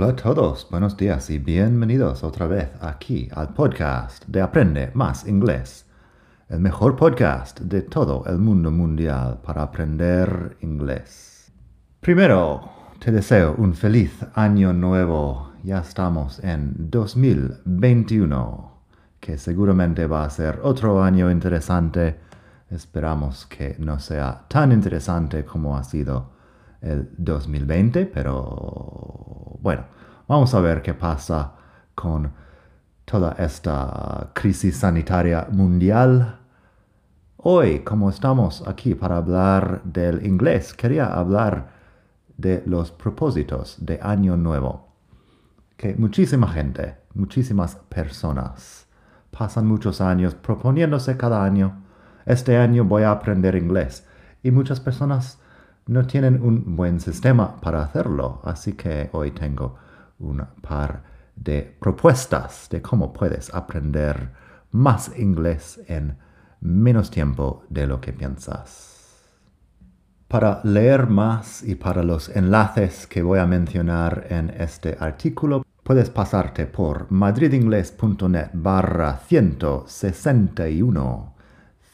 Hola a todos, buenos días y bienvenidos otra vez aquí al podcast de Aprende Más Inglés, el mejor podcast de todo el mundo mundial para aprender inglés. Primero, te deseo un feliz año nuevo. Ya estamos en 2021, que seguramente va a ser otro año interesante. Esperamos que no sea tan interesante como ha sido el 2020, pero bueno, vamos a ver qué pasa con toda esta crisis sanitaria mundial. Hoy, como estamos aquí para hablar del inglés, quería hablar de los propósitos de Año Nuevo. Que muchísima gente, muchísimas personas pasan muchos años proponiéndose cada año, este año voy a aprender inglés. Y muchas personas no tienen un buen sistema para hacerlo, así que hoy tengo un par de propuestas de cómo puedes aprender más inglés en menos tiempo de lo que piensas. Para leer más y para los enlaces que voy a mencionar en este artículo, puedes pasarte por madridingles.net barra 161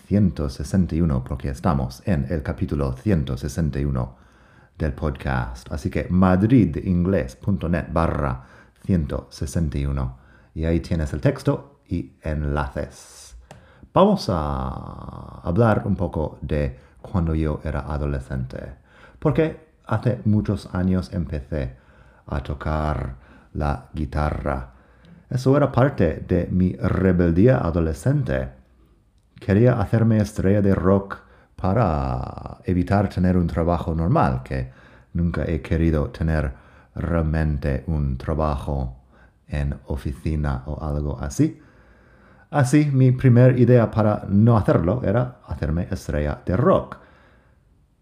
161 porque estamos en el capítulo 161 del podcast. Así que madridingles.net barra 161 y ahí tienes el texto y enlaces. Vamos a hablar un poco de cuando yo era adolescente, porque hace muchos años empecé a tocar la guitarra. Eso era parte de mi rebeldía adolescente quería hacerme estrella de rock para evitar tener un trabajo normal, que nunca he querido tener realmente un trabajo en oficina o algo así. Así, mi primera idea para no hacerlo era hacerme estrella de rock.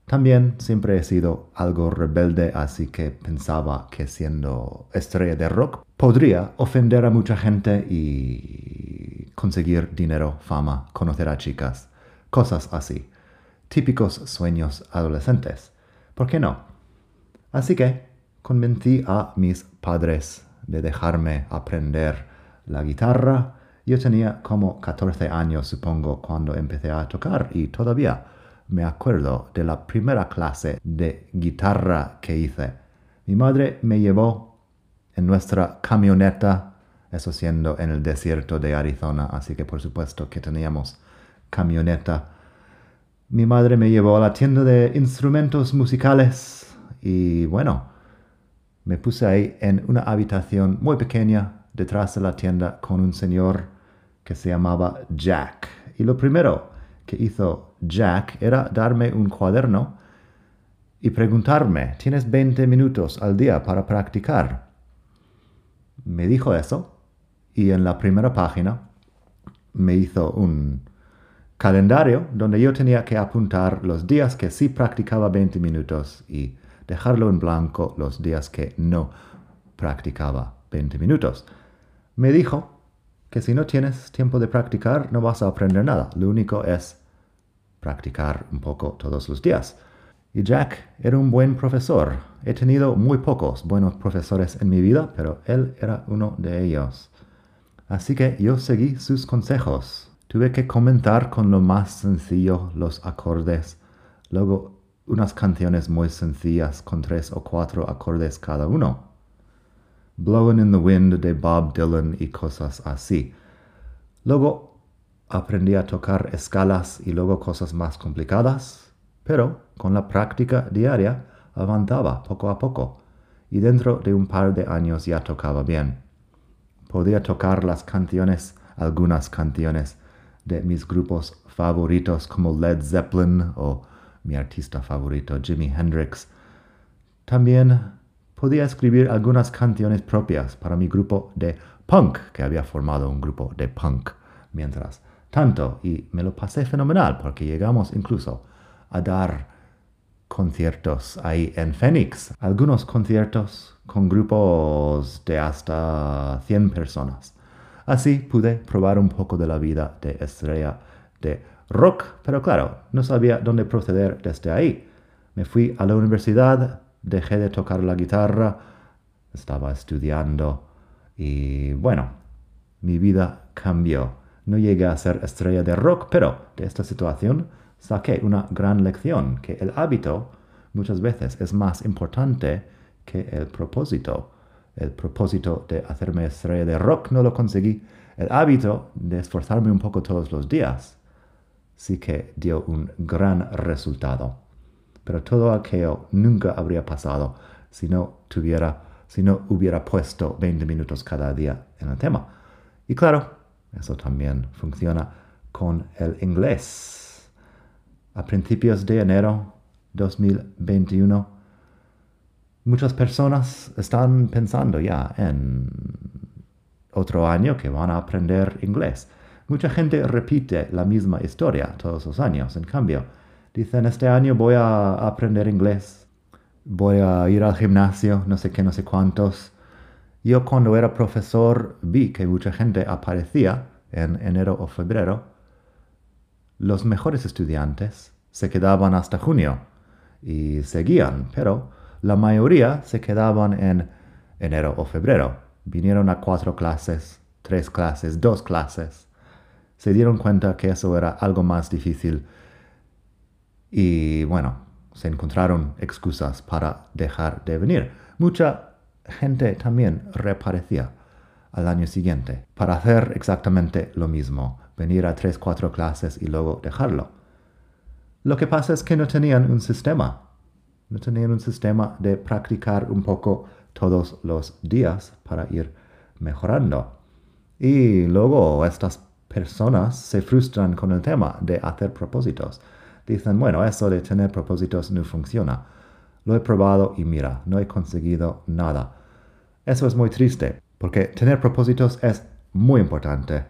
También siempre he sido algo rebelde, así que pensaba que siendo estrella de rock podría ofender a mucha gente y conseguir dinero, fama, conocer a chicas, cosas así. Típicos sueños adolescentes. ¿Por qué no? Así que convencí a mis padres de dejarme aprender la guitarra. Yo tenía como 14 años, supongo, cuando empecé a tocar y todavía me acuerdo de la primera clase de guitarra que hice. Mi madre me llevó en nuestra camioneta, eso siendo en el desierto de Arizona, así que por supuesto que teníamos camioneta. Mi madre me llevó a la tienda de instrumentos musicales y bueno, me puse ahí en una habitación muy pequeña detrás de la tienda con un señor que se llamaba Jack y lo primero que hizo Jack era darme un cuaderno y preguntarme, ¿tienes 20 minutos al día para practicar? Me dijo eso y en la primera página me hizo un calendario donde yo tenía que apuntar los días que sí practicaba 20 minutos y dejarlo en blanco los días que no practicaba 20 minutos. Me dijo que si no tienes tiempo de practicar no vas a aprender nada. Lo único es practicar un poco todos los días. Y Jack era un buen profesor. He tenido muy pocos buenos profesores en mi vida, pero él era uno de ellos. Así que yo seguí sus consejos. Tuve que comentar con lo más sencillo los acordes, luego unas canciones muy sencillas con tres o cuatro acordes cada uno. Blowing in the Wind de Bob Dylan y cosas así. Luego aprendí a tocar escalas y luego cosas más complicadas, pero con la práctica diaria avanzaba poco a poco y dentro de un par de años ya tocaba bien. Podía tocar las canciones, algunas canciones de mis grupos favoritos como Led Zeppelin o mi artista favorito Jimi Hendrix. También podía escribir algunas canciones propias para mi grupo de punk, que había formado un grupo de punk mientras tanto, y me lo pasé fenomenal porque llegamos incluso a dar conciertos ahí en Phoenix, algunos conciertos con grupos de hasta 100 personas. Así pude probar un poco de la vida de estrella de rock, pero claro, no sabía dónde proceder desde ahí. Me fui a la universidad, dejé de tocar la guitarra, estaba estudiando y bueno, mi vida cambió. No llegué a ser estrella de rock, pero de esta situación saqué una gran lección, que el hábito muchas veces es más importante que el propósito. El propósito de hacerme estrella de rock no lo conseguí. El hábito de esforzarme un poco todos los días sí que dio un gran resultado. Pero todo aquello nunca habría pasado si no tuviera, si no hubiera puesto 20 minutos cada día en el tema. Y claro, eso también funciona con el inglés. A principios de enero 2021, muchas personas están pensando ya en otro año que van a aprender inglés. Mucha gente repite la misma historia todos los años. En cambio, dicen, este año voy a aprender inglés, voy a ir al gimnasio, no sé qué, no sé cuántos. Yo cuando era profesor vi que mucha gente aparecía en enero o febrero. Los mejores estudiantes se quedaban hasta junio y seguían, pero la mayoría se quedaban en enero o febrero. Vinieron a cuatro clases, tres clases, dos clases. Se dieron cuenta que eso era algo más difícil y bueno, se encontraron excusas para dejar de venir. Mucha gente también reaparecía al año siguiente para hacer exactamente lo mismo, venir a tres, cuatro clases y luego dejarlo. Lo que pasa es que no tenían un sistema no tenían un sistema de practicar un poco todos los días para ir mejorando. Y luego estas personas se frustran con el tema de hacer propósitos. Dicen, bueno, eso de tener propósitos no funciona. Lo he probado y mira, no he conseguido nada. Eso es muy triste, porque tener propósitos es muy importante.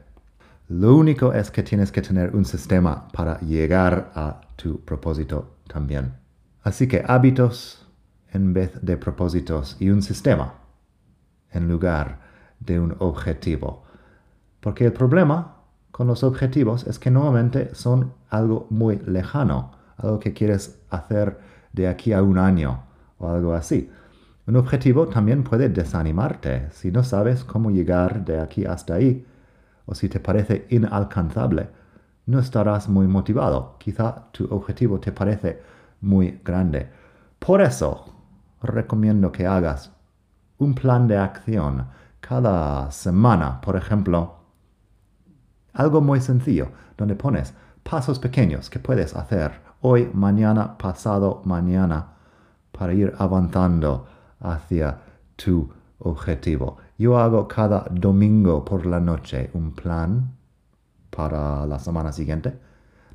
Lo único es que tienes que tener un sistema para llegar a tu propósito también. Así que hábitos en vez de propósitos y un sistema en lugar de un objetivo. Porque el problema con los objetivos es que normalmente son algo muy lejano, algo que quieres hacer de aquí a un año o algo así. Un objetivo también puede desanimarte si no sabes cómo llegar de aquí hasta ahí o si te parece inalcanzable. No estarás muy motivado. Quizá tu objetivo te parece muy grande. Por eso recomiendo que hagas un plan de acción cada semana, por ejemplo, algo muy sencillo, donde pones pasos pequeños que puedes hacer hoy, mañana, pasado, mañana, para ir avanzando hacia tu objetivo. Yo hago cada domingo por la noche un plan para la semana siguiente,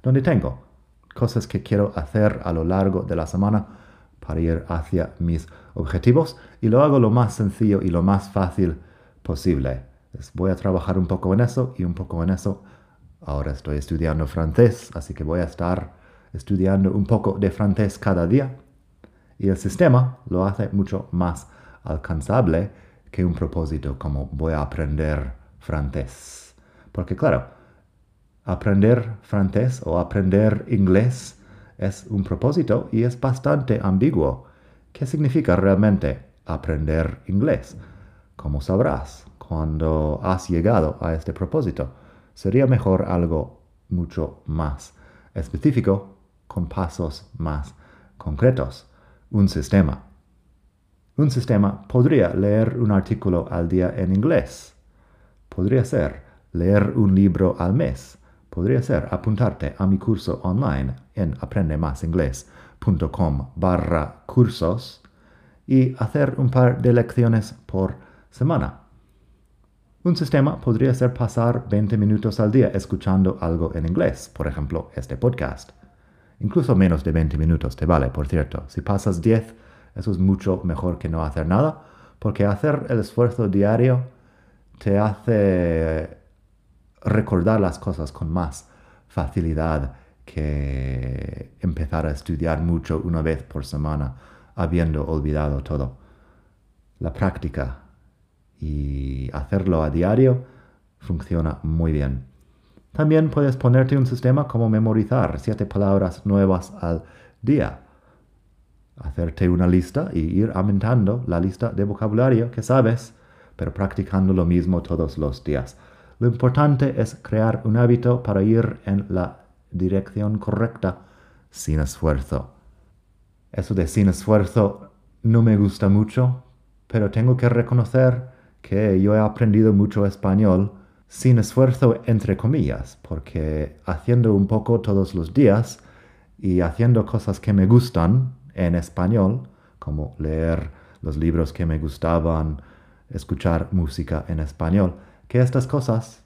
donde tengo cosas que quiero hacer a lo largo de la semana para ir hacia mis objetivos y lo hago lo más sencillo y lo más fácil posible. voy a trabajar un poco en eso y un poco en eso. Ahora estoy estudiando francés, así que voy a estar estudiando un poco de francés cada día. Y el sistema lo hace mucho más alcanzable que un propósito como voy a aprender francés. Porque claro, aprender francés o aprender inglés es un propósito y es bastante ambiguo. ¿Qué significa realmente aprender inglés? Como sabrás cuando has llegado a este propósito, sería mejor algo mucho más específico con pasos más concretos. Un sistema. Un sistema podría leer un artículo al día en inglés. Podría ser leer un libro al mes. Podría ser apuntarte a mi curso online en aprendemasingles.com barra cursos y hacer un par de lecciones por semana. Un sistema podría ser pasar 20 minutos al día escuchando algo en inglés, por ejemplo, este podcast. Incluso menos de 20 minutos te vale, por cierto. Si pasas 10, eso es mucho mejor que no hacer nada, porque hacer el esfuerzo diario te hace recordar las cosas con más facilidad que empezar a estudiar mucho una vez por semana, habiendo olvidado todo. La práctica y hacerlo a diario funciona muy bien. También puedes ponerte un sistema como memorizar siete palabras nuevas al día. Hacerte una lista y ir aumentando la lista de vocabulario que sabes, pero practicando lo mismo todos los días. Lo importante es crear un hábito para ir en la dirección correcta sin esfuerzo. Eso de sin esfuerzo no me gusta mucho, pero tengo que reconocer que yo he aprendido mucho español sin esfuerzo entre comillas, porque haciendo un poco todos los días y haciendo cosas que me gustan en español, como leer los libros que me gustaban, escuchar música en español, que estas cosas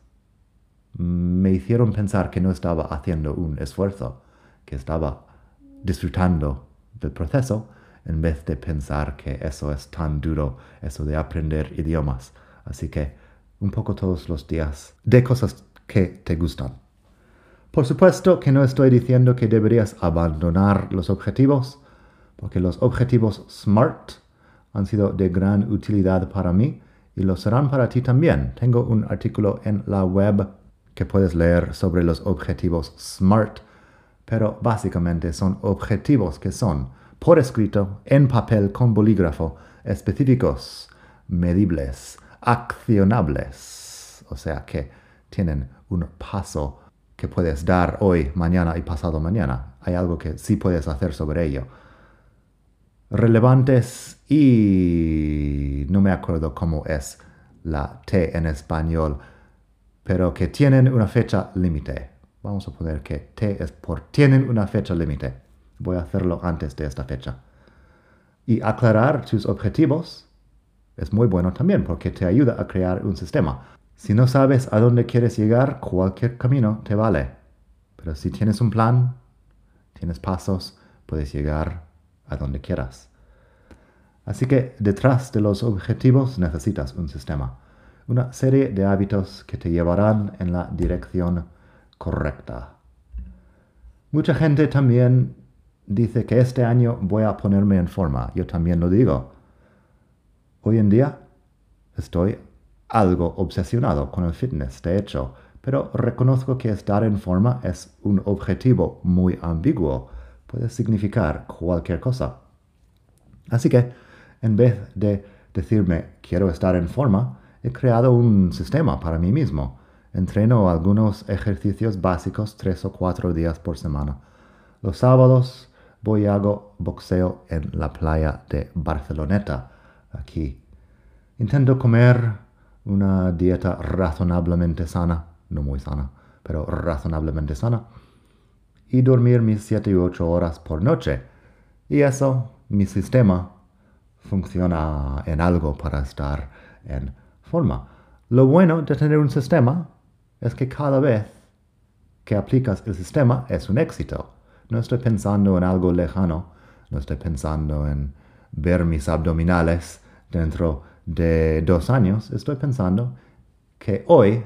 me hicieron pensar que no estaba haciendo un esfuerzo, que estaba disfrutando del proceso en vez de pensar que eso es tan duro, eso de aprender idiomas. Así que un poco todos los días de cosas que te gustan. Por supuesto que no estoy diciendo que deberías abandonar los objetivos, porque los objetivos SMART han sido de gran utilidad para mí y lo serán para ti también. Tengo un artículo en la web que puedes leer sobre los objetivos SMART, pero básicamente son objetivos que son, por escrito, en papel con bolígrafo, específicos, medibles, accionables, o sea que tienen un paso que puedes dar hoy, mañana y pasado mañana. Hay algo que sí puedes hacer sobre ello. Relevantes y no me acuerdo cómo es la T en español, pero que tienen una fecha límite. Vamos a poner que T es por tienen una fecha límite. Voy a hacerlo antes de esta fecha. Y aclarar tus objetivos es muy bueno también porque te ayuda a crear un sistema. Si no sabes a dónde quieres llegar, cualquier camino te vale. Pero si tienes un plan, tienes pasos, puedes llegar a donde quieras. Así que detrás de los objetivos necesitas un sistema, una serie de hábitos que te llevarán en la dirección correcta. Mucha gente también dice que este año voy a ponerme en forma. Yo también lo digo. Hoy en día estoy algo obsesionado con el fitness, de hecho, pero reconozco que estar en forma es un objetivo muy ambiguo. Puede significar cualquier cosa. Así que, en vez de decirme quiero estar en forma, he creado un sistema para mí mismo. Entreno algunos ejercicios básicos tres o cuatro días por semana. Los sábados voy y hago boxeo en la playa de Barceloneta aquí. Intento comer una dieta razonablemente sana, no muy sana, pero razonablemente sana, y dormir mis 7 u 8 horas por noche. Y eso, mi sistema, funciona en algo para estar en forma. Lo bueno de tener un sistema es que cada vez que aplicas el sistema es un éxito. No estoy pensando en algo lejano, no estoy pensando en ver mis abdominales dentro de dos años, estoy pensando que hoy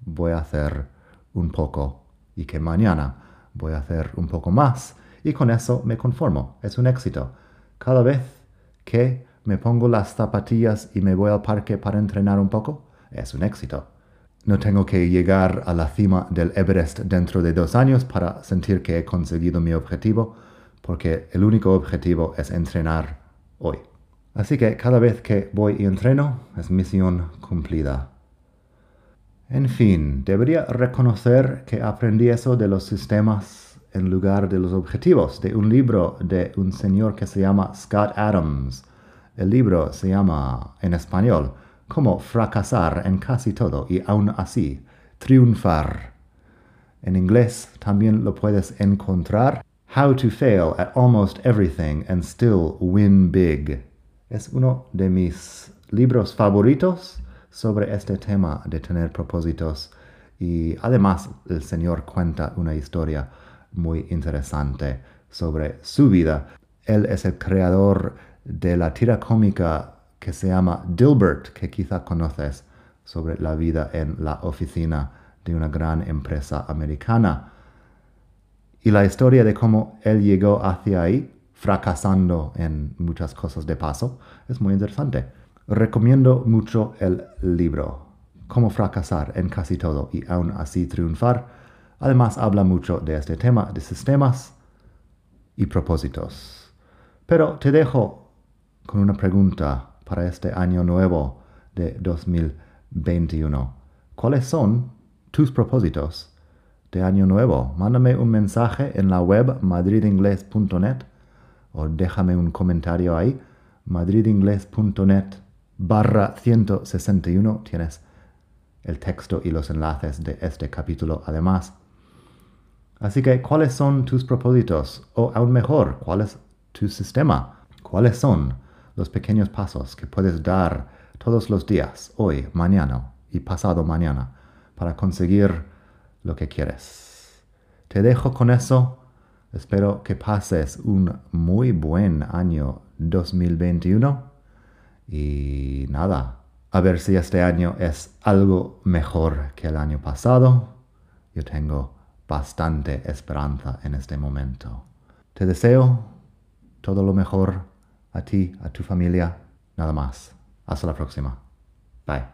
voy a hacer un poco y que mañana voy a hacer un poco más y con eso me conformo. Es un éxito. Cada vez que me pongo las zapatillas y me voy al parque para entrenar un poco, es un éxito. No tengo que llegar a la cima del Everest dentro de dos años para sentir que he conseguido mi objetivo, porque el único objetivo es entrenar hoy. Así que cada vez que voy y entreno es misión cumplida. En fin, debería reconocer que aprendí eso de los sistemas en lugar de los objetivos, de un libro de un señor que se llama Scott Adams. El libro se llama, en español, Cómo fracasar en casi todo y aún así triunfar. En inglés también lo puedes encontrar, How to Fail at Almost Everything and Still Win Big. Es uno de mis libros favoritos sobre este tema de tener propósitos y además el Señor cuenta una historia muy interesante sobre su vida. Él es el creador de la tira cómica que se llama Dilbert, que quizá conoces, sobre la vida en la oficina de una gran empresa americana. Y la historia de cómo él llegó hacia ahí, fracasando en muchas cosas de paso, es muy interesante. Recomiendo mucho el libro, Cómo fracasar en casi todo y aún así triunfar. Además habla mucho de este tema de sistemas y propósitos. Pero te dejo con una pregunta para este año nuevo de 2021. ¿Cuáles son tus propósitos de año nuevo? Mándame un mensaje en la web madridingles.net o déjame un comentario ahí, madridingles.net barra 161 tienes el texto y los enlaces de este capítulo además. Así que, ¿cuáles son tus propósitos? O aún mejor, ¿cuál es tu sistema? ¿Cuáles son los pequeños pasos que puedes dar todos los días, hoy, mañana y pasado mañana, para conseguir lo que quieres? Te dejo con eso. Espero que pases un muy buen año 2021 y nada, a ver si este año es algo mejor que el año pasado. Yo tengo bastante esperanza en este momento. Te deseo todo lo mejor a ti, a tu familia, nada más. Hasta la próxima. Bye.